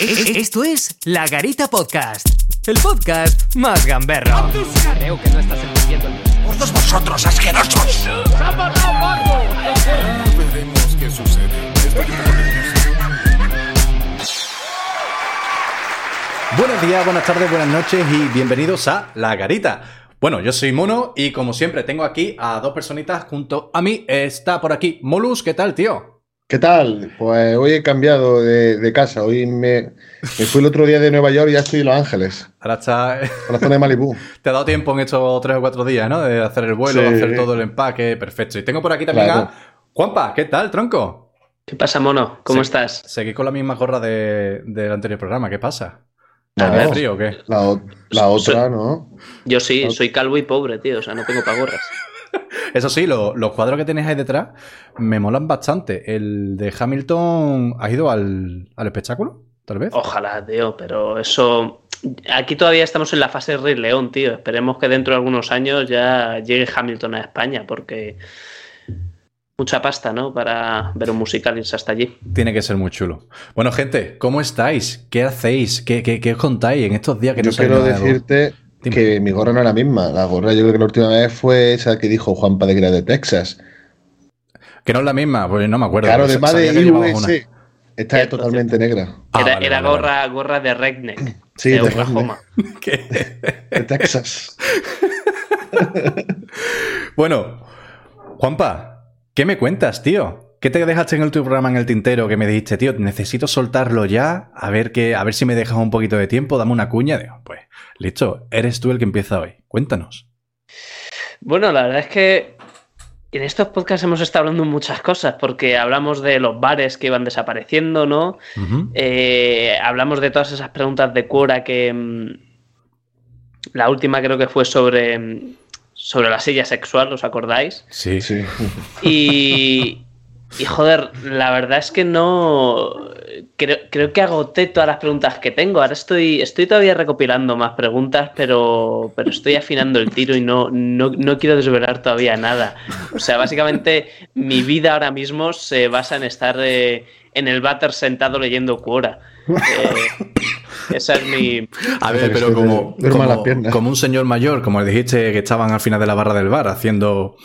Esto es La Garita Podcast, el podcast más gamberro. Creo que no estás entendiendo el ¡Por todos vosotros, asquerosos! Veremos qué sucede. Buenos días, buenas tardes, buenas noches y bienvenidos a La Garita. Bueno, yo soy Mono y como siempre tengo aquí a dos personitas junto a mí. Está por aquí Molus, ¿qué tal, tío? ¿Qué tal? Pues hoy he cambiado de, de casa. Hoy me, me fui el otro día de Nueva York y ya estoy en Los Ángeles, Ahora está... a la zona de Malibú. Te ha dado tiempo en estos tres o cuatro días, ¿no? De hacer el vuelo, Sí. hacer todo el empaque, perfecto. Y tengo por aquí también Claro. a Juanpa, ¿qué tal, tronco? ¿Qué pasa, mono? ¿Cómo estás? Seguí con la misma gorra de- del anterior programa, ¿qué pasa? ¿Hace frío o qué? La, otra, ¿no? Yo sí, soy calvo y pobre, tío. O sea, no tengo pagorras. Eso sí, lo- los cuadros que tenéis ahí detrás me molan bastante. El de Hamilton, ¿has ido al, al espectáculo? Tal vez. Ojalá, tío, pero eso. Aquí todavía estamos en la fase Rey León, tío. Esperemos que dentro de algunos años ya llegue Hamilton a España, porque. Mucha pasta, ¿no? Para ver un musical y irse hasta allí. Tiene que ser muy chulo. Bueno, gente, ¿cómo estáis? ¿Qué hacéis? ¿Qué, qué, qué os contáis en estos días que Yo no quiero de decirte Dime. que mi gorra no es la misma. La gorra yo creo que la última vez fue esa que dijo Juanpa de que era de Texas. Que no es la misma, pues no me acuerdo. Claro, de más de. US. Esta es Cierto, totalmente negra. Ah, era vale, era vale, gorra, gorra de Redneck. Sí, de de Oklahoma. ¿Qué? De Texas. Bueno, Juanpa, ¿qué me cuentas, tío? ¿Qué te dejaste en el tu programa en el tintero que me dijiste, tío, necesito soltarlo ya, a ver que, a ver si me dejas un poquito de tiempo, dame una cuña? Digo, pues, listo, eres tú el que empieza hoy. Cuéntanos. Bueno, la verdad es que en estos podcasts hemos estado hablando muchas cosas, porque hablamos de los bares que iban desapareciendo, ¿no? Eh, hablamos de todas esas preguntas de Cura que mm, la última creo que fue sobre, mm, sobre la silla sexual, ¿os acordáis? Sí. Sí. Y, y joder, la verdad es que no... Creo, creo que agoté todas las preguntas que tengo. Ahora estoy, estoy todavía recopilando más preguntas, pero, pero estoy afinando el tiro y no, no, no quiero desvelar todavía nada. O sea, básicamente mi vida ahora mismo se basa en estar eh, en el váter sentado leyendo Quora. Eh, esa es mi... A ver, Pero como, como, como un señor mayor, como dijiste que estaban al final de la barra del bar, haciendo.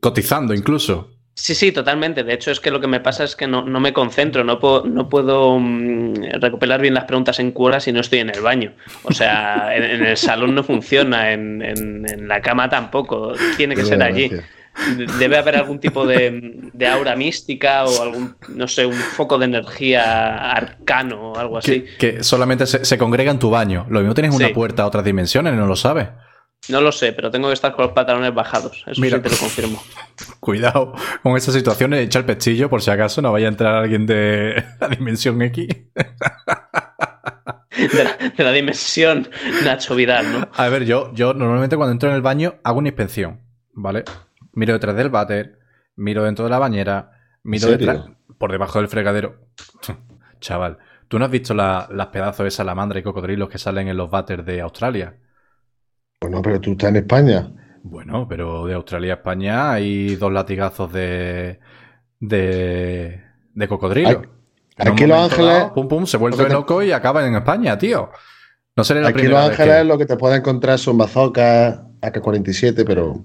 cotizando incluso. Sí, sí, totalmente. De hecho, es que lo que me pasa es que no, no me concentro, no puedo, no puedo mm, recopilar bien las preguntas en cura si no estoy en el baño. O sea, en, en el salón no funciona, en, en- en la cama tampoco. Tiene que Qué ser allí. Debe haber algún tipo de, de aura mística o algún, no sé, un foco de energía arcano o algo así. Que, que solamente se, se congrega en tu baño. Lo mismo tienes una Sí. puerta a otras dimensiones, no lo sabes. No lo sé, pero tengo que estar con los pantalones bajados. Eso Mira. sí te lo confirmo. Cuidado con esas situaciones, echa el pestillo por si acaso no vaya a entrar alguien de la dimensión X. De la, de la dimensión Nacho Vidal, ¿no? A ver, yo, yo normalmente cuando entro en el baño hago una inspección, ¿vale? Miro detrás del váter, miro dentro de la bañera, miro detrás, por debajo del fregadero. Chaval, ¿tú no has visto la- las pedazos de salamandra y cocodrilos que salen en los váteres de Australia? Bueno, pero tú estás en España. Bueno, pero de Australia a España hay dos latigazos de. de. de cocodrilo. Aquí Los Ángeles- dado, pum, pum, se vuelve loco y acaban en España, tío. No seré la Aquí primera Los vez Ángeles que- lo que te puedes encontrar son bazocas, AK-47, pero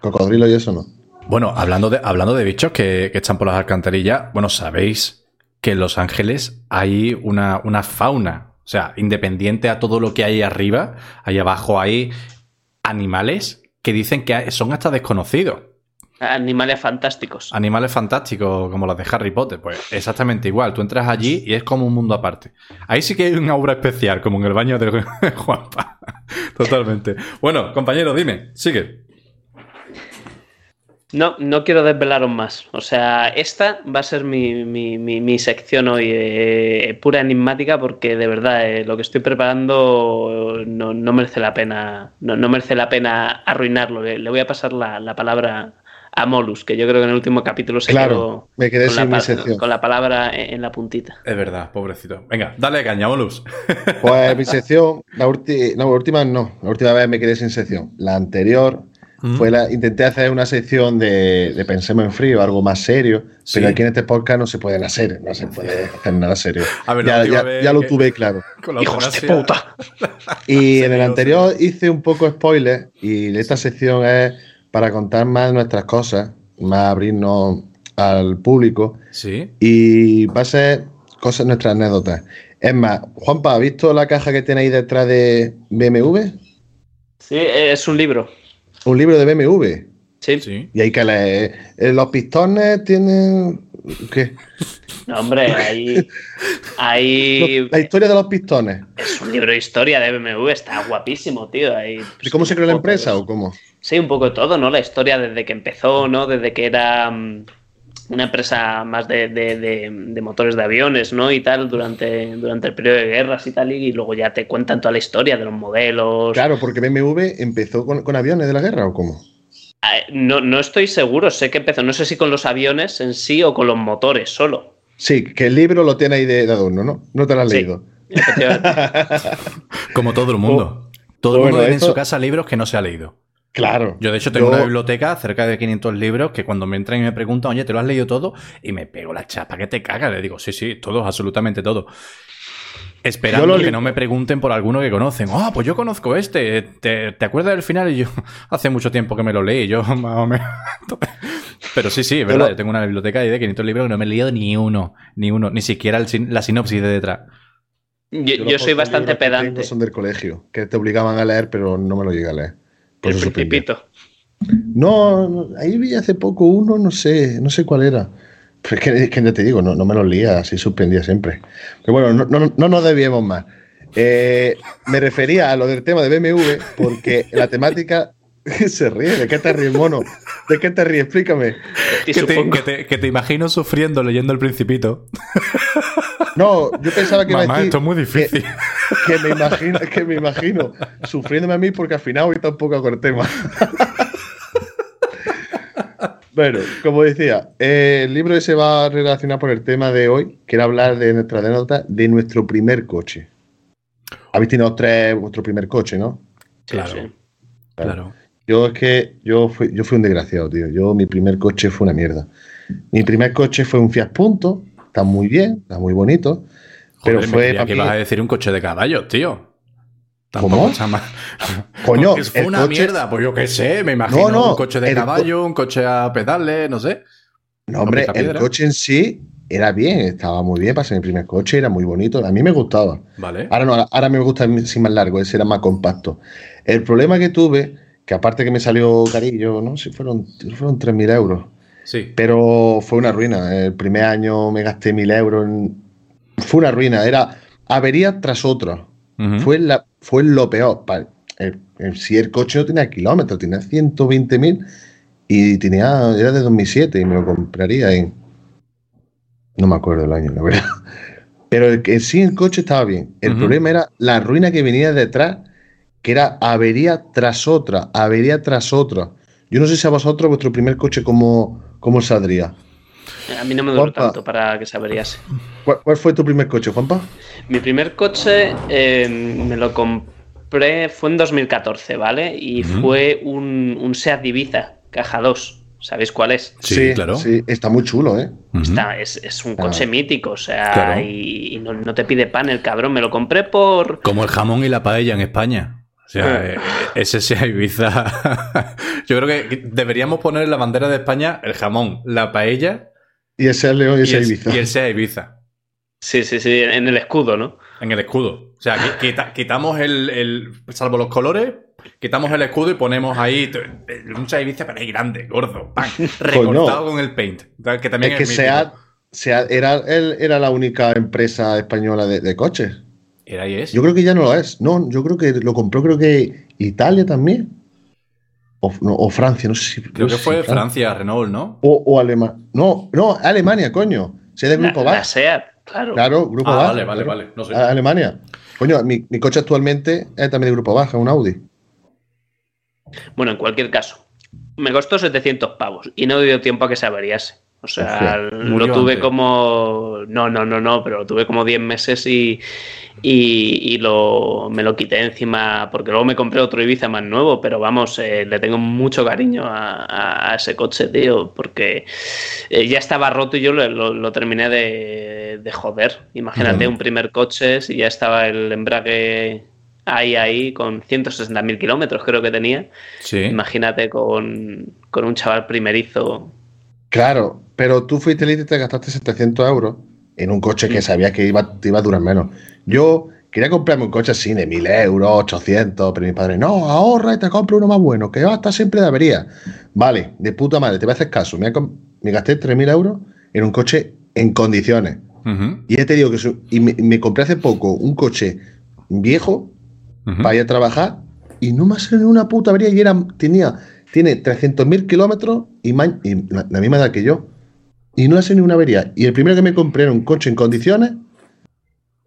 cocodrilo y eso no. Bueno, hablando de, hablando de bichos que, que están por las alcantarillas, bueno, sabéis que en Los Ángeles hay una, una fauna. O sea, independiente a todo lo que hay arriba, ahí abajo hay animales que dicen que son hasta desconocidos. Animales fantásticos. Animales fantásticos como los de Harry Potter, pues exactamente igual. Tú entras allí y es como un mundo aparte. Ahí sí que hay una obra especial, como en el baño de Juanpa. Totalmente. Bueno, compañero, dime, sigue. No, no quiero desvelaros más. O sea, esta va a ser mi, mi- mi- mi sección hoy, eh, pura enigmática, porque de verdad eh, lo que estoy preparando no, no merece la pena. No, no merece la pena arruinarlo. Le, le voy a pasar la, la palabra a Molus, que yo creo que en el último capítulo se Claro, quedó me quedé con, sin la, mi sección. con la palabra en, en la puntita. Es verdad, pobrecito. Venga, dale caña, Molus. Pues mi sección, la, ulti- no, la última no, la última vez me quedé sin sección. La anterior Mm. fue la, intenté hacer una sección de, de Pensemos en Frío, algo más serio, Sí. pero aquí en este podcast no se puede hacer, no se puede hacer nada serio. A ver, la ya, ya- ya lo tuve claro. Hijos de puta. Y en el anterior hice un poco spoiler y esta sección es para contar más nuestras cosas, más abrirnos al público Sí. y va a ser cosas, nuestras anécdotas. Es más, Juanpa, ¿has visto la caja que tiene ahí detrás de BMW? Sí, es un libro. Un libro de BMW. Sí. Sí. Y hay que leer. eh, Los pistones tienen. ¿Qué? No, hombre, ahí. ahí La historia de los pistones. es un libro de historia de BMW, está guapísimo, tío. Ahí, ¿De cómo se creó la poco empresa de- o cómo? Sí, un poco todo, ¿no? La historia desde que empezó, ¿no? Desde que era mm, una empresa más de, de- de- de motores de aviones, ¿no? Y tal, durante, durante el periodo de guerras y tal, y luego ya te cuentan toda la historia de los modelos. Claro, porque BMW empezó con, con aviones de la guerra o cómo. Ah, No, no estoy seguro, sé que empezó, no sé si con los aviones en sí o con los motores solo. Sí, que el libro lo tiene ahí de, de adorno, ¿no? No te lo has Sí. leído. Efectivamente. Como todo el mundo. todo el bueno, mundo tiene esto- en su casa libros que no se ha leído. Claro. Yo, de hecho, tengo Yo- una biblioteca cerca de 500 libros que cuando me entran y me preguntan, oye, ¿te lo has leído todo? Y me pego la chapa que te caga. Le digo, sí, sí, todo, absolutamente todo. Esperando que no me pregunten por alguno que conocen. Ah, pues yo conozco este. ¿Te, te acuerdas del final? Y yo, hace mucho tiempo que me lo leí. Yo, más o menos. Pero sí, sí, es verdad. lo- Yo tengo una biblioteca de 500 libros que no me he leído ni uno. Ni uno. Ni siquiera el sin- la sinopsis de detrás. Yo, Yo yo los soy bastante pedante. Son del colegio, que te obligaban a leer, pero no me lo llegué a leer. Por El principito. No, no, ahí vi hace poco uno, no sé, no sé cuál era. Pero es que, es que ya te digo, no, no me los leía, así suspendía siempre. Pero bueno, no, no, no nos desviemos más. Eh, me refería a lo del tema de BMW porque la temática se ríe. ¿De qué te ríes, mono? ¿De qué te ríes? Explícame. Te, que te- que te imagino sufriendo leyendo El Principito. No, yo pensaba que iba a Mamá, decir esto es muy difícil. que, que me imagino, que me imagino sufriéndome a mí porque al final ahorita un poco con el tema. Bueno, como decía, eh, el libro ese va relacionado por el tema de hoy, que era hablar de nuestra anécdota de nuestro primer coche. Habéis tenido tres vuestro primer coche, ¿no? Sí, Claro. sí. Claro. Yo es que yo fui, yo fui un desgraciado, tío. Yo, mi primer coche fue una mierda. Mi primer coche fue un Fiat Punto, está muy bien, está muy bonito, pero Joder, fue para que mí- ibas a decir un coche de caballos, tío. ¿Cómo? Tampoco está mal. Coño, fue el una coche- mierda, pues yo qué sé, me imagino No, no, un coche de co- caballo, un coche a pedales, no sé. No, hombre, el coche en sí era bien, estaba muy bien para ser mi primer coche, era muy bonito, a mí me gustaba. Vale. Ahora no, ahora me gusta sí más largo, ese era más compacto. El problema que tuve, que aparte que me salió carillo, no sé, fueron, fueron 3.000 euros, Sí. pero fue una ruina. El primer año me gasté 1.000 euros, en- fue una ruina, era avería tras otra. Fue, la, fue lo peor. Pa- el- el- si el coche no tenía kilómetros, tenía 120.000 y tenía, era de 2007 y me lo compraría en... No me acuerdo el año, la verdad. Pero el, que sí el coche estaba bien. El problema era la ruina que venía detrás, que era avería tras otra, avería tras otra. Yo no sé si a vosotros vuestro primer coche cómo, cómo saldría. A mí no me duró Juanpa. tanto para que se averiase. ¿Cuál, cuál fue tu primer coche, Juanpa? Mi primer coche eh, me lo compré, fue en 2014, ¿vale? Y fue un, un Seat Ibiza, caja 2. ¿Sabéis cuál es? Sí, claro. Sí, está muy chulo, ¿eh? Está- es, es un coche Ah. mítico, o sea, Claro. y, y no, no te pide pan el cabrón. Me lo compré por. Como el jamón y la paella en España. O sea, eh, ese sea Ibiza. Yo creo que deberíamos poner en la bandera de España el jamón, la paella Y ese es León y ese el, Ibiza. y el sea Ibiza. Sí, sí, sí, en el escudo, ¿no? En el escudo. O sea, qui- quita- quitamos el, el- Salvo los colores, quitamos el escudo y ponemos ahí. Un Sea Ibiza, pero ahí grande, gordo. ¡pam! Recortado con el paint. Que también es que es. Seat, Seat era, él era la única empresa española de, de coches. Era y es. Yo creo que ya no lo es. No, yo creo que lo compró, creo que Italia también. O, no, o Francia, no sé si. Creo no que sé fue si Francia, Renault, ¿no? O, o Alemania. No, no, Alemania, coño. Sé de Grupo la, la Seat, claro. Claro, Grupo Ah, VAG. vale, vale, claro. vale. No sé. A- Alemania. Coño, mi, mi coche actualmente es también de Grupo es un Audi. Bueno, en cualquier caso, me costó 700 pavos y no dio tiempo a que se averiase. O sea, lo tuve antes. como. No, no, no, no, pero lo tuve como 10 meses y, y, y lo, me lo quité encima porque luego me compré otro Ibiza más nuevo, pero vamos, eh, le tengo mucho cariño a, a- a ese coche, tío, porque eh, ya estaba roto y yo lo, lo- lo terminé de, de joder. Imagínate un primer coche, si ya estaba el embrague ahí, ahí, con 160.000 kilómetros creo que tenía. Sí. Imagínate con, con un chaval primerizo. Claro, pero tú fuiste líder y te gastaste 700 euros en un coche que sabías que iba, te iba a durar menos. Yo quería comprarme un coche así de 1000 euros, 800, pero mi padre, no, ahorra y te compra uno más bueno, que va a estar siempre de avería. Vale, de puta madre, te voy a hacer caso. Me, me gasté 3000 euros en un coche en condiciones. Y ya te digo que su- y me, me compré hace poco un coche viejo para ir a trabajar y no me ha salido una puta avería y era, tenía, tiene 300.000 kilómetros y, ma- y la, la misma edad que yo. Y no le ha salido una avería. Y el primero que me compré era un coche en condiciones.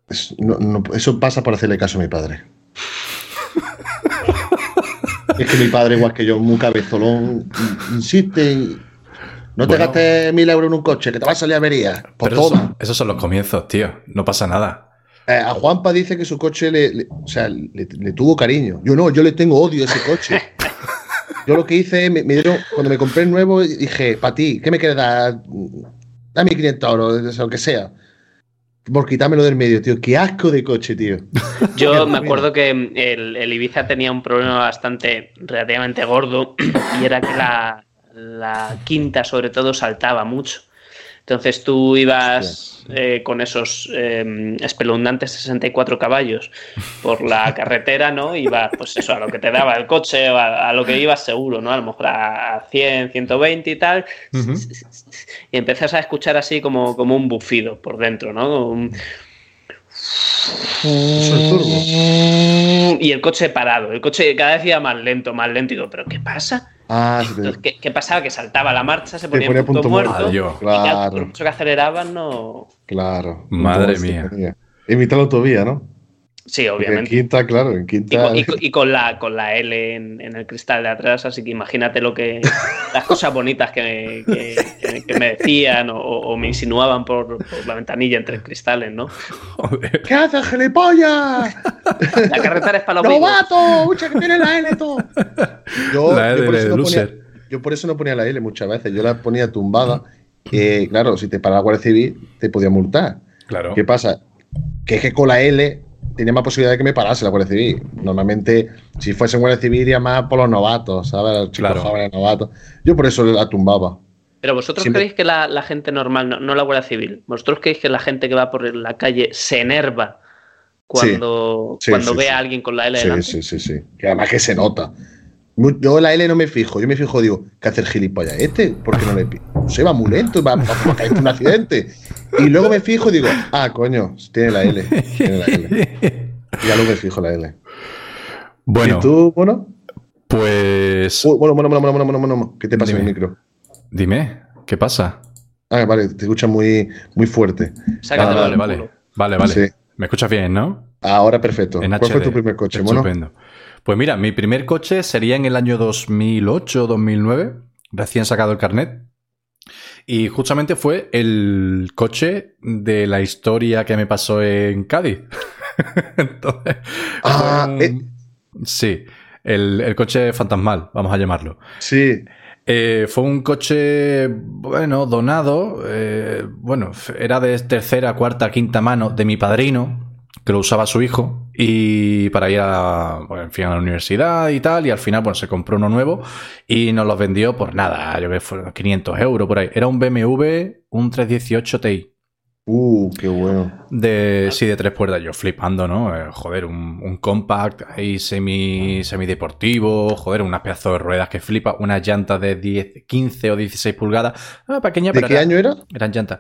es- no- no- eso pasa por hacerle caso a mi padre. es que mi padre, igual que yo, muy cabezolón, insiste y no te Bueno. gastes mil euros en un coche, que te va a salir avería. Por Pero esos, son los comienzos, tío. No pasa nada. Eh, a Juanpa dice que su coche le, le- o sea, le, le tuvo cariño. Yo no, yo le tengo odio a ese coche. Yo lo que hice, me, dieron, cuando me compré el nuevo, dije, para ti, ¿qué me quieres dar? Dame 500 euros, lo que sea. Por quitármelo del medio, tío. Qué asco de coche, tío. Yo me acuerdo que el, el Ibiza tenía un problema bastante, relativamente gordo, y era que la, la quinta, sobre todo, saltaba mucho. Entonces tú ibas eh, con esos eh, espeluznantes 64 caballos por la carretera, ¿no? Ibas, pues eso, a lo que te daba el coche, a, a lo que ibas seguro, ¿no? A lo mejor a 100, 120 y tal. Y empezás a escuchar así como, como un bufido por dentro, ¿no? Un- Eso es turbo. Y el coche parado, el coche cada vez iba más lento, más lento. Y digo, ¿pero qué pasa? Ah, sí, Entonces, ¿qué, qué pasaba? Que saltaba la marcha, se ponía, ponía en punto, punto muerto. Y claro, Claro. por mucho que aceleraban, no. claro. Madre mía. de la autovía, ¿no? Sí, Porque En obviamente. quinta, claro, en quinta. y con- y con la, con la L en, en el cristal de atrás, así que imagínate lo que las cosas bonitas que, que- que- que me decían o, o me insinuaban por, por la ventanilla entre cristales, ¿no? Joder. ¿Qué haces, gilipollas? La carretera es para los. ¡Novato! ¡Mucha que tiene la L, tú! Yo, La L yo por de eso no ponía, yo por eso no ponía la L muchas veces. Yo la ponía tumbada. que, claro, si te paraba la Guardia Civil, te podía multar. Claro. ¿Qué pasa? Que es que con la L tenía más posibilidad de que me parase la Guardia Civil. Normalmente, si fuese Guardia Civil, iría más por los novatos, ¿sabes? Los chicos Claro. jóvenes novatos. Yo por eso la tumbaba. Pero vosotros Siempre- creéis que la, la gente normal, no, no la Guardia Civil, vosotros creéis que la gente que va por la calle se enerva cuando, Sí, cuando sí, ve sí. a alguien con la L Sí, delante? sí, sí, sí. Que además que se nota. Yo la L no me fijo, yo me fijo, digo, ¿qué hace el gilipollas este? ¿Por qué no le pido? Se va muy lento, va, va, va a caer en un accidente. Y luego me fijo y digo, ah, coño, tiene la L. Tiene la L. Y ya luego me fijo la L. Bueno, ¿Y tú, bueno? pues. Uh, bueno, bueno, bueno, bueno, bueno, bueno, bueno. ¿Qué te pasa en el micro? Dime, ¿qué pasa? Ah, vale, te escucha muy, muy fuerte. Sácatelo Ah, vale, vale. Vale, vale. Sí. ¿Me escuchas bien, no? Ahora perfecto. En ¿Cuál fue tu primer coche, mono? Estupendo. Pues mira, mi primer coche sería en el año 2008 2009, recién sacado el carnet. Y justamente fue el coche de la historia que me pasó en Cádiz. Entonces, Ah, un- Sí, el, el coche fantasmal, vamos a llamarlo. Sí. Eh, fue un coche, bueno, donado. eh, bueno, era de tercera, cuarta, quinta mano de mi padrino, que lo usaba su hijo, y para ir a, bueno, en fin, a la universidad y tal. Y al final, bueno, se compró uno nuevo y nos los vendió por nada, yo creo que fueron 500 euros por ahí. Era un BMW, un 318 Ti. Uh, qué bueno. De, sí, de tres puertas, yo flipando, ¿no? Eh, joder, un, un compact ahí semi, semideportivo, joder, unas pedazos de ruedas que flipa, unas llantas de 10, 15 o 16 pulgadas, ah, pequeña, ¿De pero qué era- año era? eran llantas.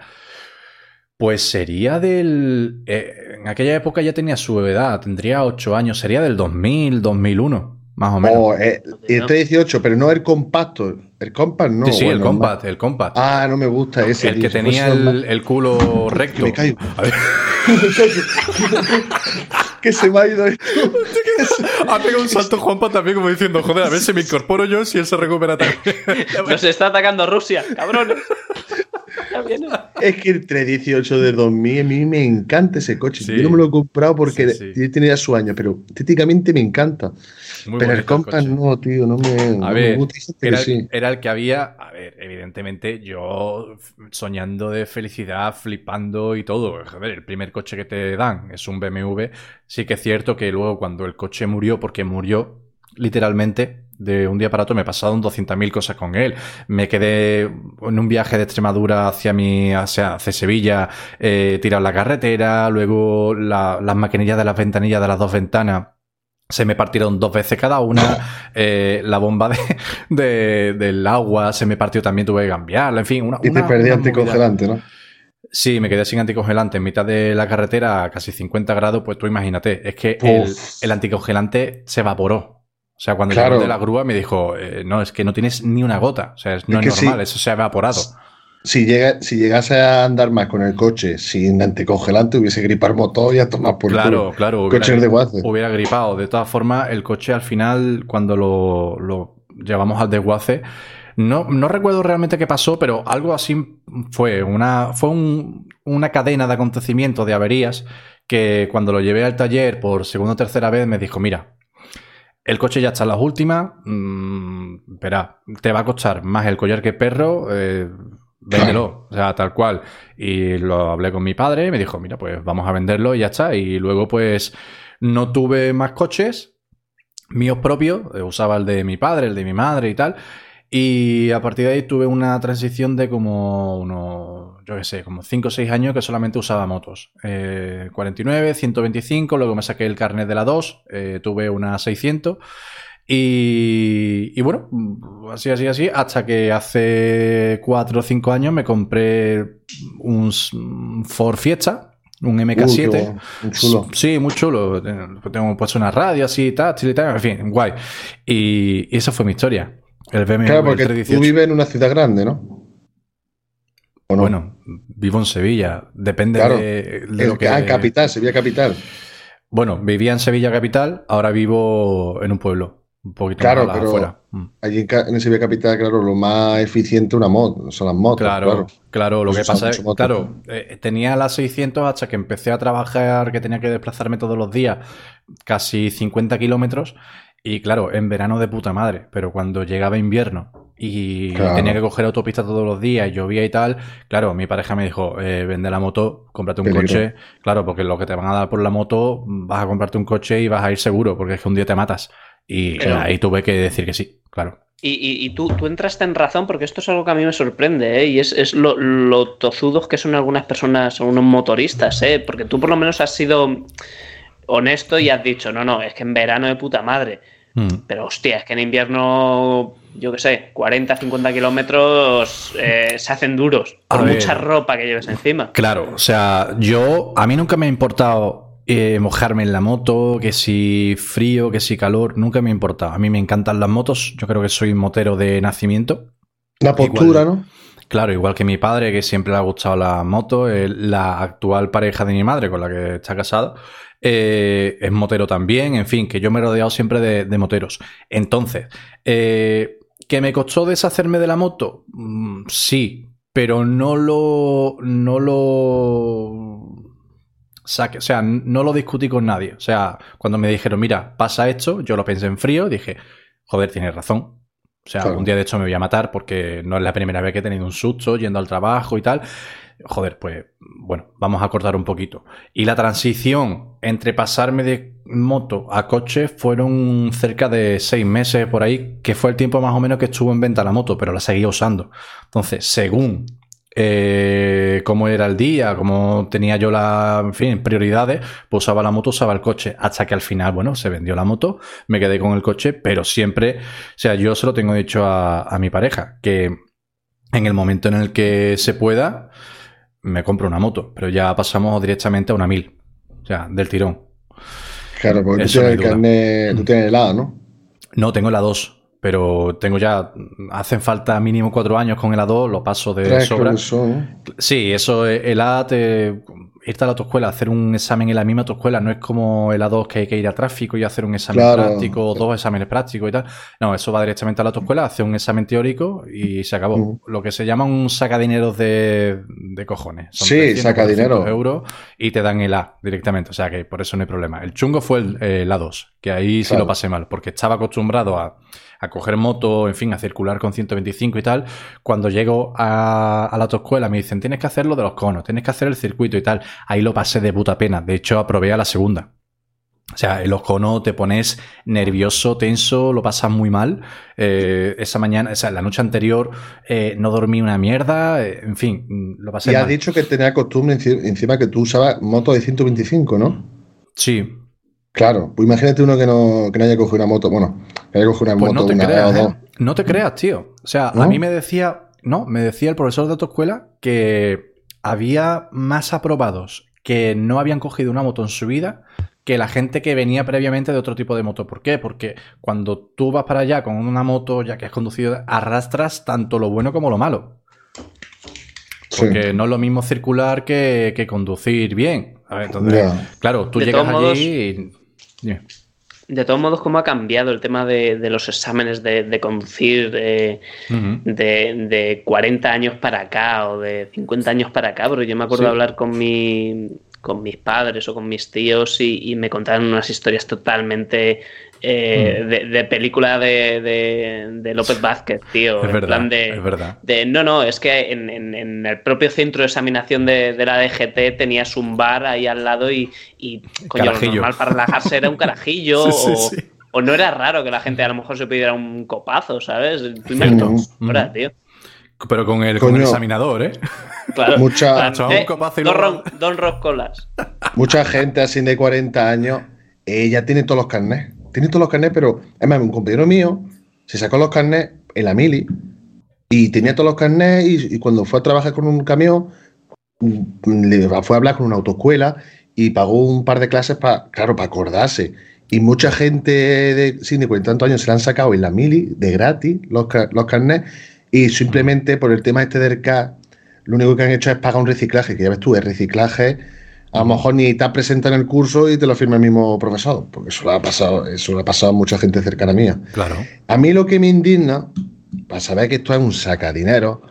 Pues sería del... eh, en aquella época ya tenía su edad, tendría 8 años, sería del 2000, 2001, más o menos. Oh, eh, el T18, pero no el compacto. El compact no. sí, sí, el compact, el compact. Ah, no me gusta ese. el tío. que tenía el, el culo recto. me caigo. A ver. que se me ha ido esto. Ha pegado un salto Juanpa también como diciendo, joder, a ver si me incorporo yo si él se recupera también. Nos está atacando Rusia, cabrones. Es que el 318 de 2000, a mí me encanta ese coche. Sí. Yo no me lo he comprado porque Sí, sí. tenía su año, pero estéticamente me encanta. Muy pero el Compass no, tío, no me, no A me ver, era, era el que había. A ver, evidentemente, yo soñando de felicidad, flipando y todo. Joder, el primer coche que te dan es un BMW. Sí que es cierto que luego, cuando el coche murió, porque murió literalmente. De un día para otro me pasaron 200.000 cosas con él. Me quedé en un viaje de Extremadura hacia mi, hacia, hacia Sevilla, eh, tirado en la carretera, luego la- las maquinillas de las ventanillas de las dos ventanas se me partieron dos veces cada una. eh, la bomba de, de- del agua se me partió también, tuve que cambiarla. En fin, una. Y te una- perdí una anticongelante, ¿no? Sí, me quedé sin anticongelante en mitad de la carretera a casi 50 grados. Pues tú imagínate, es que el, el anticongelante se evaporó. O sea, cuando Claro. llegó de la grúa me dijo, eh, no, es que no tienes ni una gota. O sea, no Es normal, sí. eso se ha evaporado. Si, llega, si llegase a andar más con el coche sin anticongelante, hubiese gripar motor y a tomar por Claro, culo. claro. Coches de guace. Hubiera gripado. De todas formas, el coche al final, cuando lo, lo llevamos al desguace, no, no recuerdo realmente qué pasó, pero algo así fue. Una, fue un- una cadena de acontecimientos, de averías, que cuando lo llevé al taller por segunda o tercera vez me dijo, mira, el coche ya está en las últimas, mm, espera, te va a costar más el collar que perro, eh, véndelo, o sea, tal cual. Y lo hablé con mi padre, me dijo, mira, pues vamos a venderlo y ya está. Y luego, pues, no tuve más coches míos propios, eh, usaba el de mi padre, el de mi madre y tal. Y a partir de ahí tuve una transición de como unos, yo qué sé, como 5 o 6 años que solamente usaba motos. Eh, 49, 125, luego me saqué el carnet de la 2, eh, tuve una 600. Y, y bueno, así, así, así, hasta que hace 4 o 5 años me compré un, Ford Fiesta, un Uh, qué MK7. bueno, un chulo. Sí, muy chulo. Tengo puesto una radio así, táctil y tal, en fin, guay. Y, y esa fue mi historia. El BMW Claro, porque el tú 318. vives en una ciudad grande, ¿no? ¿O no? Bueno, vivo en Sevilla. Depende Claro. de, lo que. ah, capital, Sevilla capital. Bueno, vivía en Sevilla capital, ahora vivo en un pueblo, un poquito Claro, más pero- afuera. Mm. Allí en, Sevilla capital, claro, lo más eficiente una moto, son las motos. Claro, Claro. claro, lo que pasa es, mucho moto. claro, eh, tenía las 600 hasta que empecé a trabajar, que tenía que desplazarme todos los días, casi 50 kilómetros, y claro, en verano de puta madre, pero cuando llegaba invierno y Claro. tenía que coger autopista todos los días, llovía y tal, claro, mi pareja me dijo, eh, vende la moto, cómprate un Peligro. coche, claro, porque lo que te van a dar por la moto, vas a comprarte un coche y vas a ir seguro, porque es que un día te matas. Y Pero- ahí tuve que decir que sí, claro. Y, y- y tú, tú entraste en razón porque esto es algo que a mí me sorprende, ¿eh? Y es, es lo, lo tozudos que son algunas personas, unos motoristas, ¿eh? Porque tú por lo menos has sido honesto y has dicho, no, no, es que en verano de puta madre. Mm. Pero hostia, es que en invierno, yo qué sé, 40, 50 kilómetros eh, se hacen duros. A Por ver. mucha ropa que lleves encima. Claro, o sea, yo a mí nunca me ha importado eh, mojarme en la moto, que si frío, que si calor, nunca me ha importado. A mí me encantan las motos, yo creo que soy motero de nacimiento. La postura, Igual. ¿no? Claro, igual que mi padre, que siempre le ha gustado la moto, eh, la actual pareja de mi madre, con la que está casado, eh, es motero también, en fin, que yo me he rodeado siempre de, de moteros. Entonces, eh, ¿que me costó deshacerme de la moto? Mm, sí, pero no lo. no lo. saque, o sea, no lo discutí con nadie. O sea, cuando me dijeron, mira, pasa esto, yo lo pensé en frío, dije, joder, tienes razón. O sea, Claro. un día de hecho me voy a matar porque no es la primera vez que he tenido un susto yendo al trabajo y tal. Joder, pues bueno, vamos a cortar un poquito. Y la transición entre pasarme de moto a coche fueron cerca de seis meses por ahí, que fue el tiempo más o menos que estuvo en venta la moto, pero la seguía usando. Entonces, según eh, cómo era el día, cómo tenía yo la, en fin, prioridades, pues usaba la moto, usaba el coche, hasta que al final, bueno, se vendió la moto, me quedé con el coche, pero siempre, o sea, yo se lo tengo dicho a, a mi pareja, que en el momento en el que se pueda, me compro una moto, pero ya pasamos directamente a una 1000, o sea, del tirón. Claro, porque tú tienes, no el carnet, tú tienes el A, ¿no? No, tengo la 2, pero tengo ya, hacen falta mínimo cuatro años con el A2, lo paso de Tres, sobra. son. Sí, eso, el A te- irte a la autoescuela, hacer un examen en la misma autoescuela, no es como el A2 que hay que ir a tráfico y hacer un examen Claro. práctico, dos exámenes prácticos y tal. No, eso va directamente a la autoescuela, hace un examen teórico y se acabó. Lo que se llama un sacadineros de, de cojones. Son Sí, 300, sacadinero. 400 euros y te dan el A directamente. O sea que por eso no hay problema. El chungo fue el, el A2, que ahí sí Claro. lo pasé mal, porque estaba acostumbrado a, a coger moto, en fin, a circular con 125 y tal. Cuando llego a, a la autoescuela me dicen, tienes que hacer lo de los conos, tienes que hacer el circuito y tal. Ahí lo pasé de puta pena. De hecho, aprobé a la segunda. O sea, en los conos te pones nervioso, tenso, lo pasas muy mal. Eh, esa mañana, o sea, la noche anterior eh, no dormí una mierda. eh, en fin, lo pasé Y has mal. dicho que tenía costumbre enci- encima que tú usabas moto de 125, ¿no? Sí, Claro, pues imagínate uno que no, que no haya cogido una moto, bueno, que haya cogido una Pues moto, no te una creas. ¿eh? No te creas, tío. O sea, ¿No? a mí me decía, no, me decía el profesor de tu escuela que había más aprobados que no habían cogido una moto en su vida que la gente que venía previamente de otro tipo de moto. ¿Por qué? Porque cuando tú vas para allá con una moto ya que has conducido, arrastras tanto lo bueno como lo malo. Sí. Porque no es lo mismo circular que, que conducir bien. A ver, entonces, claro, tú De llegas allí y... De todos modos, ¿cómo ha cambiado el tema de, de los exámenes de, de conducir de, de 40 años para acá o de 50 años para acá? Porque yo me acuerdo Sí. de hablar con, mi, con mis padres o con mis tíos y, y me contaron unas historias totalmente eh, Mm. de, de película de, de- de López Vázquez, tío. Es en verdad, plan de, es verdad. de, no, no, es que en, en- en el propio centro de examinación de, de la DGT tenías un bar ahí al lado y, y coño, lo normal para relajarse era un carajillo Sí, sí, o, sí. o no era raro que la gente a lo mejor se pidiera un copazo, ¿sabes? Mm. ahora, tío. Pero con el, con el examinador, ¿eh? Claro. Mucha- Chaval, eh, roscolas. Mucha gente así de 40 años, ella tiene todos los carnés. Tiene todos los carnés, pero es más, un compañero mío se sacó los carnés en la mili y tenía todos los carnés y, cuando fue a trabajar con un camión, mm, le fue a hablar con una autoescuela y pagó un par de clases para, claro, para acordarse. Y mucha gente de, sí, de 40 y tantos años se la han sacado en la mili de gratis los, los carnés y simplemente por el tema este del CAR, lo único que han hecho es pagar un reciclaje, que ya ves tú, el reciclaje a lo mejor ni te en el curso y te lo firma el mismo profesor, porque eso le ha pasado, eso le ha pasado a mucha gente cercana mía. Claro. A mí lo que me indigna, para saber que esto es un sacadinero,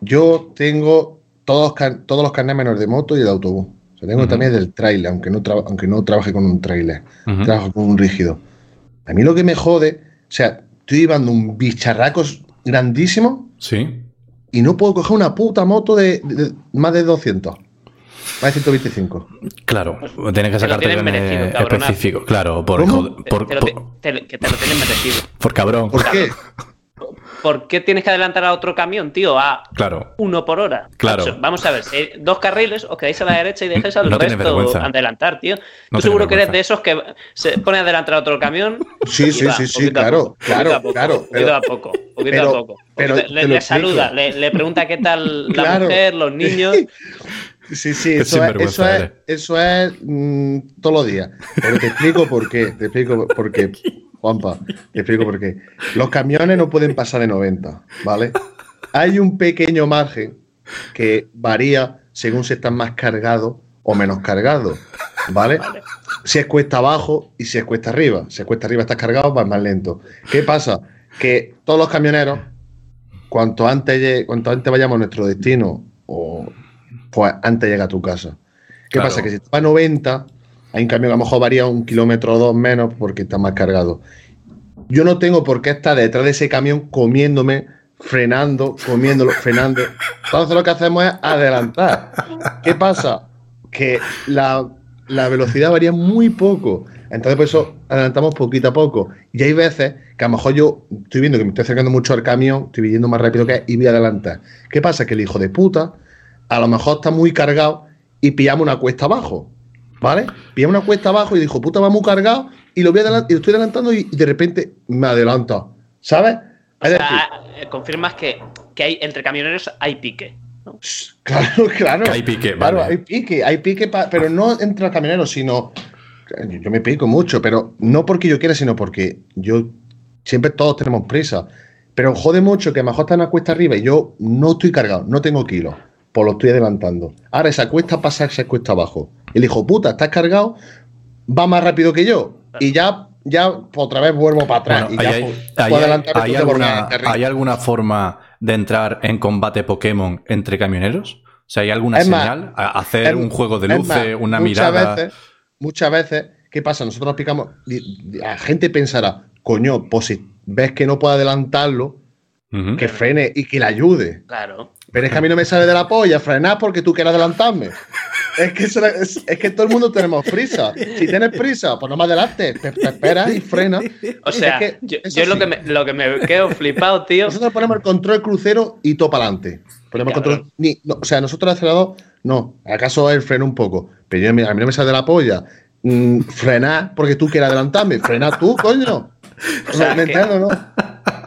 yo tengo todos, todos los carnets menos de moto y de autobús. O sea, tengo también del trailer, aunque no, aunque no trabaje con un trailer, trabajo con un rígido. A mí lo que me jode, o sea, estoy llevando un bicharraco grandísimo Sí. y no puedo coger una puta moto de, de- de más de 200, de 125. Claro, tienes que sacarte tienen el merecido, específico. Claro, por, ¿Cómo? jod- Te- por, te lo por- te- que te lo tienen merecido. por cabrón. ¿Por qué? ¿Por qué tienes que adelantar a otro camión, tío? A Claro. uno por hora. Claro. Vamos a ver, si hay dos carriles, os quedáis a la derecha y dejáis al No tienes resto adelantar, tío. No Tú tienes seguro que eres de esos que se pone a adelantar a otro camión. Sí, y sí, va, sí, sí, claro, poco, claro, poquito a poco, claro, Poquito pero- a poco, poquito pero- a poco. pero Poquito- te le, saluda, le, le pregunta qué tal la Claro. mujer, los niños. Sí, sí, eso es, eso es, eso es mm, todos los días. Pero te explico por qué. Te explico por qué, Juanpa. Te explico por qué. Los camiones no pueden pasar de 90, ¿vale? Hay un pequeño margen que varía según si están más cargados o menos cargados, ¿vale? Si es cuesta abajo y si es cuesta arriba. Si es cuesta arriba estás cargado, vas más lento. ¿Qué pasa? Que todos los camioneros, cuanto antes, cuanto antes vayamos a nuestro destino, o pues antes llega a tu casa. ¿Qué Claro. pasa? Que si está a 90, hay un camión que a lo mejor varía un kilómetro o dos menos porque está más cargado. Yo no tengo por qué estar detrás de ese camión comiéndome, frenando, comiéndolo, frenando. Entonces lo que hacemos es adelantar. ¿Qué pasa? Que la, la velocidad varía muy poco. Entonces, por eso adelantamos poquito a poco. Y hay veces que a lo mejor yo estoy viendo que me estoy acercando mucho al camión, estoy yendo más rápido que él y voy a adelantar. ¿Qué pasa? Que el hijo de puta a lo mejor está muy cargado y pillamos una cuesta abajo. ¿Vale? Pillamos una cuesta abajo y dijo, puta, va muy cargado y lo, voy y lo estoy adelantando y, y de repente me adelanta. ¿Sabes? Es decir, Ah, eh, confirmas que, que hay entre camioneros hay pique. ¿no? Claro, claro. Que hay pique, Claro, vale. hay pique, hay pique, pa- pero no entre los camioneros, sino. Yo, me pico mucho, pero no porque yo quiera, sino porque yo. Siempre todos tenemos prisa. Pero jode mucho que a lo mejor está en una cuesta arriba y yo no estoy cargado, no tengo kilos. Pues lo estoy adelantando. Ahora esa cuesta pasa esa cuesta abajo. El hijo puta, estás cargado, va más rápido que yo. Y ya, ya otra vez vuelvo para atrás. Bueno, y ya ¿hay, pu- hay- puedo hay- adelantar hay alguna, hay alguna forma de entrar en combate Pokémon entre camioneros? O sea, ¿hay alguna Es señal? ¿A- ¿Hacer Es- un juego de es luces, más, una muchas mirada? Veces, muchas veces, ¿qué pasa? Nosotros picamos. La gente pensará, coño, pues si ves que no puedo adelantarlo, que frene y que le ayude. Claro. Pero es que a mí no me sale de la polla frenar porque tú quieres adelantarme. Es que, eso es, es que todo el mundo tenemos prisa. Si tienes prisa, pues no me adelantes. Te, te esperas y frenas. O sea, Es que yo, yo lo, que me, lo que me quedo flipado, tío. Nosotros ponemos el control crucero y todo para adelante. Ponemos el control. ni- no, o sea, nosotros el acelerador, no. ¿Acaso el freno un poco? Pero yo, a mí no me sale de la polla. Mm, frenar porque tú quieres adelantarme. Frena tú, coño. O sea, ¿Me que- entiendes, no?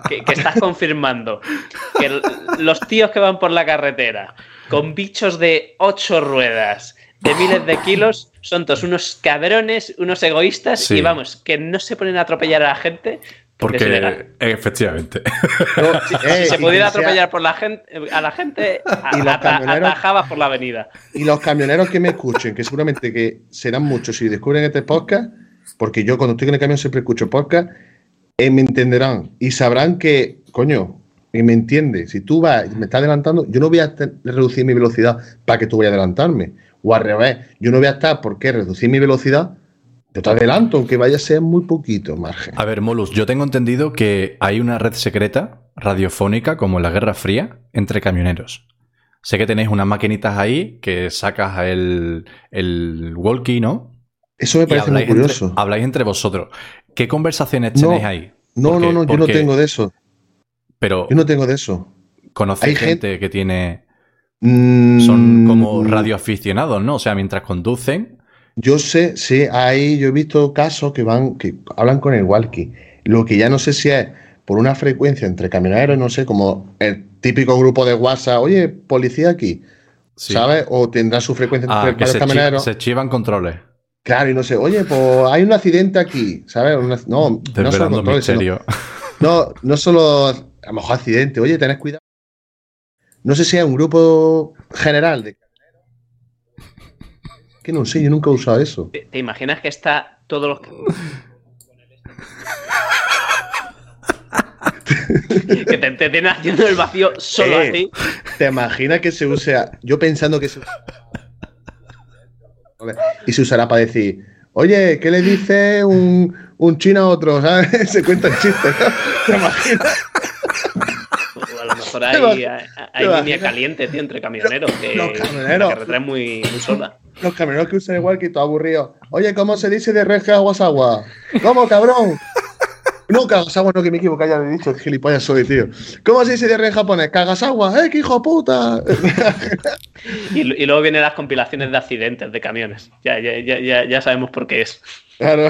Que, que estás confirmando que los tíos que van por la carretera con bichos de ocho ruedas, de miles de kilos, son todos unos cabrones, unos egoístas Sí. y vamos, que no se ponen a atropellar a la gente. porque efectivamente. No, sí, eh, Si se pudiera sea- atropellar por la gente, a la gente, a- Y los ata- camioneros- atajabas por la avenida. Y los camioneros que me escuchen, que seguramente que serán muchos si descubren este podcast, porque yo cuando estoy en el camión siempre escucho podcast, eh, me entenderán y sabrán que, coño, y me entiende, si tú vas me estás adelantando, yo no voy a reducir mi velocidad para que tú vayas a adelantarme. O al revés, yo no voy a estar porque reducir mi velocidad, yo te adelanto, aunque vaya a ser muy poquito margen. A ver, Molus, yo tengo entendido que hay una red secreta radiofónica como en la Guerra Fría entre camioneros. Sé que tenéis unas maquinitas ahí que sacas el, el walkie, ¿no? Eso me parece muy curioso. Entre, habláis entre vosotros. ¿Qué conversaciones No, tenéis ahí? no, Porque- no, no, yo no tengo de eso. Pero Yo no tengo de eso. conocéis hay gente que tiene. Mm, Son como radioaficionados, ¿no? O sea, mientras conducen. Yo sé, sí, ahí yo he visto casos que van, que hablan con el walkie. Lo que ya no sé si es por una frecuencia entre camioneros, no sé, como el típico grupo de WhatsApp, oye, policía aquí, sí. ¿sabes? O tendrá su frecuencia Ah, entre varios chi- camioneros. se chivan controles. Claro, y no sé, oye, pues hay un accidente aquí, ¿sabes? Una- no, no solo controles, sino- no, no solo a lo mejor accidente, oye, tenés cuidado. No sé si es un grupo general de que no sé, yo nunca he usado eso. ¿Te, te imaginas que está todos los. que te, te haciendo el vacío solo Eh. así. ¿Te imaginas que se use? a- Yo pensando que se y se usará para decir, oye, ¿qué le dice un, un chino a otro? ¿Sabes? Se cuentan chistes. ¿no? ¿Te imaginas? A lo mejor hay, hay, línea caliente, tío, entre camioneros. Que Los camioneros. Es muy, muy sola. Los camioneros que usan igual que todo aburrido. Oye, ¿cómo se dice de reja aguasagua? ¿Cómo, cabrón? No, Kagasawa no, que me equivoco, ya lo he dicho, gilipollas soy, tío. ¿Cómo se dice de en japonés? Kagasawa, ¡eh, qué hijo de puta! Y, y luego vienen las compilaciones de accidentes de camiones. Ya, ya, ya, ya, ya sabemos por qué es. claro,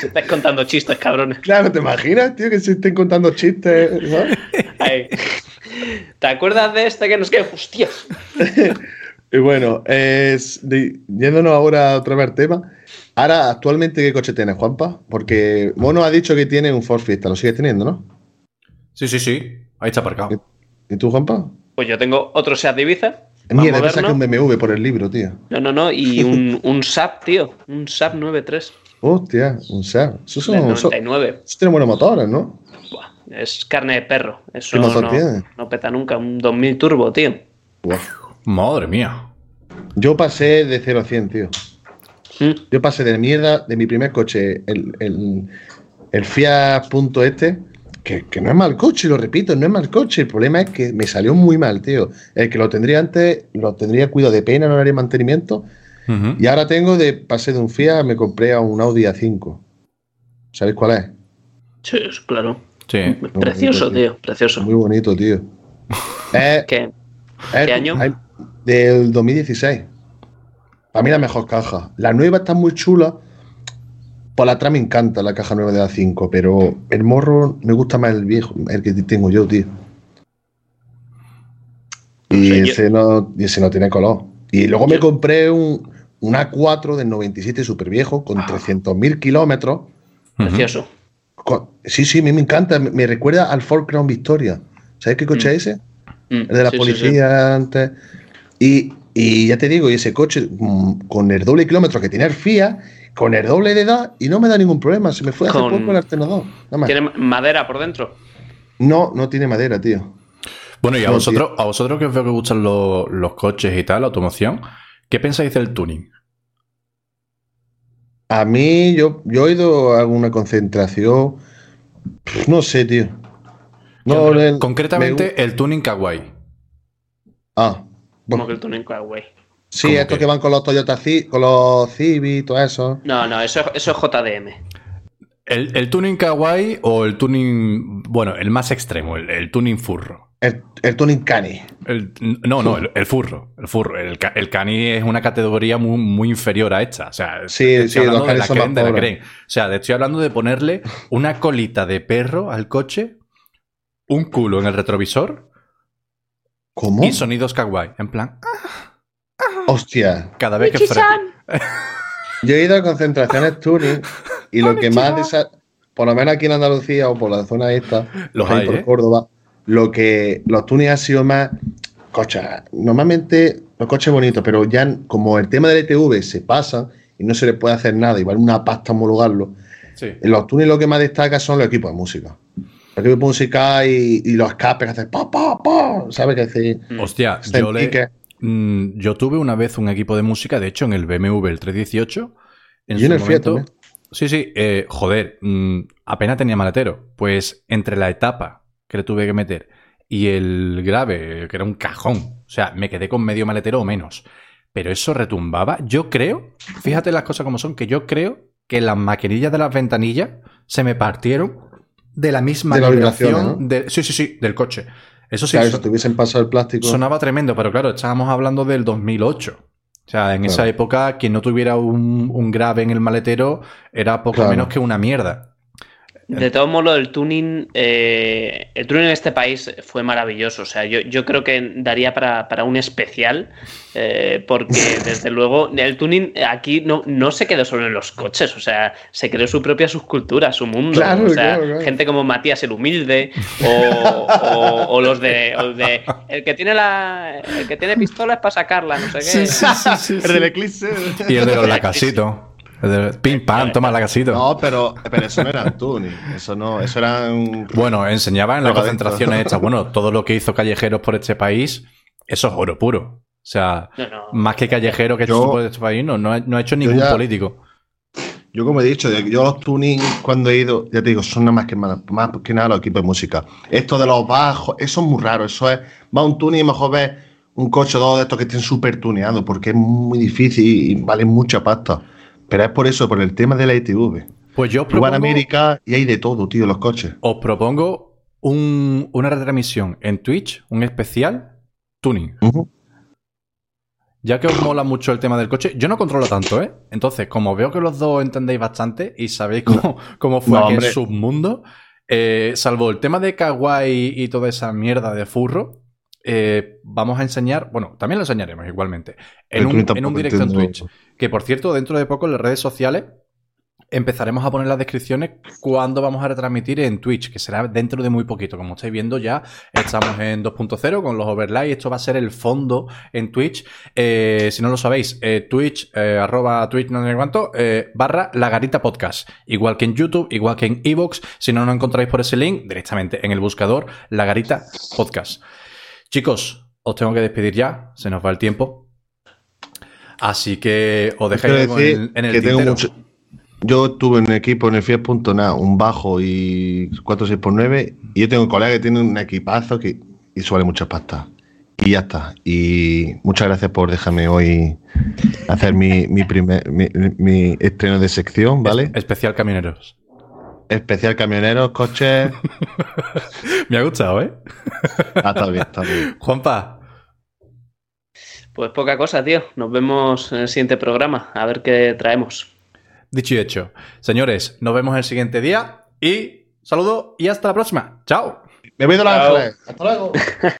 Se estáis contando chistes, cabrones. claro, ¿te imaginas, tío, que se estén contando chistes? ¿Te acuerdas de este que nos queda? ¡Hostias! Y bueno, es, de- yéndonos ahora otra vez al tema. Ahora, actualmente, ¿qué coche tienes, Juanpa? Porque Mono ha dicho que tiene un Ford Fiesta, lo sigues teniendo, ¿no? Sí, sí, sí. Ahí está aparcado. ¿Y tú, Juanpa? Pues yo tengo otro Seat Ibiza. más Mierda, te saqué un BMW por el libro, tío. No, no, no. Y un, un SAP, tío. Un SAP 93. Hostia, un SEAT. Eso son, eso, 99. eso tiene buenos motores, ¿no? Buah, es carne de perro. Eso ¿Qué motor no, tiene? no peta nunca. Un 2000 turbo, tío. Buah. Madre mía. Yo pasé de 0 a 100, tío. Yo pasé de mierda de mi primer coche, el, el, el Fiat Punto este, que, que no es mal coche, lo repito, no es mal coche. El problema es que me salió muy mal, tío. El que lo tendría antes, lo tendría cuidado de pena, no le haría mantenimiento. Y ahora tengo de, pasé de un Fiat, me compré a un Audi A5. ¿Sabéis cuál es? Sí, es claro. Sí. Precioso, bonito, tío. Precioso. Muy bonito, tío. ¿Qué? ¿Qué año? Del 2016. Para mí la mejor caja. La nueva está muy chula. Por la atrás me encanta la caja nueva de A5, pero el morro me gusta más el viejo, el que tengo yo, tío. Y, ese, no, y ese no tiene color. Y luego me compré un, un A4 del 97 súper viejo con 300.000 kilómetros. Precioso. Con- Sí, sí, a mí me encanta. Me, me recuerda al Ford Crown Victoria. ¿Sabes qué coche Mm. es ese? Mm, El de la sí, sí, sí. policía antes. Y, y ya te digo, y ese coche mm, con el doble kilómetro que tiene el FIA, con el doble de edad, y no me da ningún problema. Se me fue hace Con- poco el alternador. Nada más. Tiene madera por dentro. No, no tiene madera, tío. Bueno, y a No, vosotros, a vosotros que os veo que gustan los, los coches y tal, la automoción, ¿qué pensáis del tuning? A mí, yo, yo he ido a alguna concentración. No sé, tío. No, el- concretamente me- el tuning kawaii. Ah, Como bueno, que el tuning Huawei. sí, ¿cómo estos que? que van con los Toyota Ci- con los Civic y todo eso. No, no, eso, eso es JDM. El, el tuning kawaii o el tuning, bueno, el más extremo, el, el tuning furro. El, el tuning Cani. El- no, no, el, el furro. El furro. El, ca- el cani es una categoría muy, muy inferior a esta. O sea, Sí, sí, los de la canis son más creen, de la pobres. creen. O sea, te estoy hablando de ponerle una colita de perro al coche, un culo en el retrovisor ¿Cómo? y sonidos kawaii. En plan, Hostia. cada vez que. Yo he ido a concentraciones tuning y lo que más desa- por lo menos aquí en Andalucía o por la zona esta, Los hay, por ¿eh? Córdoba, lo que los tuning han sido más coches. Normalmente los coches bonitos, pero ya como el tema del ETV se pasa y no se le puede hacer nada y vale una pasta homologarlo, Sí. en los tuning lo que más destaca son los equipos de música. Música y, y los escapes que hacen pa, pa, pa, ¿sabes? Que hace Hostia, este yo, le- mm, yo tuve una vez un equipo de música, de hecho, en el BMW el 318. En Y en el Fiat momento-. Sí, sí, eh, joder, mm, apenas tenía maletero. Pues entre la etapa que le tuve que meter y el grave, que era un cajón, o sea, me quedé con medio maletero o menos. Pero eso retumbaba. Yo creo, fíjate las cosas como son, que yo creo que las maquinillas de las ventanillas se me partieron de la misma De las vibración. vibraciones, ¿no? de- sí, sí, sí, del coche. Eso sí, Claro, si te hubiesen pasado el plástico. sonaba tremendo, pero claro, estábamos hablando del 2008. O sea, en esa época, quien no tuviera un, un grave en el maletero era poco Claro. menos que una mierda. De todos modos, el tuning, eh, el tuning en este país fue maravilloso. O sea, yo, yo creo que daría para, para un especial, eh, porque desde luego el tuning aquí no, no se quedó solo en los coches, o sea, se creó su propia subcultura, su mundo. Claro, o sea, claro, claro. gente como Matías el Humilde, o, o- o los de, o de el que tiene la, el que tiene pistola es para sacarla, no sé qué. el del eclipse. Y el de los lacasitos. Pim pam, toma lacasito. No, pero, pero eso no eran tuning. Eso no, eso eran. Bueno, enseñaba en las concentraciones estas. Bueno, todo lo que hizo Callejeros por este país, eso es oro puro. O sea, No, no. más que Callejero que Yo- hecho por este país, no, no ha, no ha hecho ningún ya- político. Yo, como he dicho, yo los tuning cuando he ido, ya te digo, son nada más que, más, más que nada los equipos de música. Esto de los bajos, eso es muy raro. Eso es. Va un tuning y mejor ves un coche o dos de estos que estén súper tuneados, porque es muy difícil y, y valen mucha pasta. Pero es por eso, por el tema de la ITV. Pues yo propongo, América y hay de todo, tío, los coches. os propongo un- una retransmisión en Twitch, un especial tuning. Ya que os mola mucho el tema del coche, yo no controlo tanto, ¿eh? Entonces, como veo que los dos entendéis bastante y sabéis cómo, cómo fue No, aquel hombre. submundo, eh, salvo el tema de kawaii y toda esa mierda de furro, eh, vamos a enseñar, bueno, también lo enseñaremos igualmente, en un, en un directo en Twitch. Que por cierto, dentro de poco en las redes sociales empezaremos a poner las descripciones cuando vamos a retransmitir en Twitch, que será dentro de muy poquito. Como estáis viendo, ya estamos en 2.0 con los overlays. Esto va a ser el fondo en Twitch. Eh, si no lo sabéis, eh, Twitch, eh, arroba Twitch, no sé cuánto, barra La Garita Podcast. Igual que en YouTube, igual que en Evox. Si no nos encontráis por ese link, directamente en el buscador La Garita Podcast. Chicos, os tengo que despedir ya. Se nos va el tiempo. Así que os dejáis en, en el que tengo mucho- Yo tuve un equipo en el Fiat.na, un bajo y 4 6x9, y yo tengo un colega que tiene un equipazo que y eso vale mucha pasta. Y ya está. Y muchas gracias por dejarme hoy hacer mi, mi primer mi, mi estreno de sección, ¿vale? Especial camioneros. Especial camioneros, coches. Me ha gustado, ¿eh? Ah, está bien, está bien. Juanpa, Pues poca cosa, tío. Nos vemos en el siguiente programa. A ver qué traemos. dicho y hecho. Señores, nos vemos el siguiente día y saludo y hasta la próxima. Chao. Me voy de los ángeles. Hasta luego.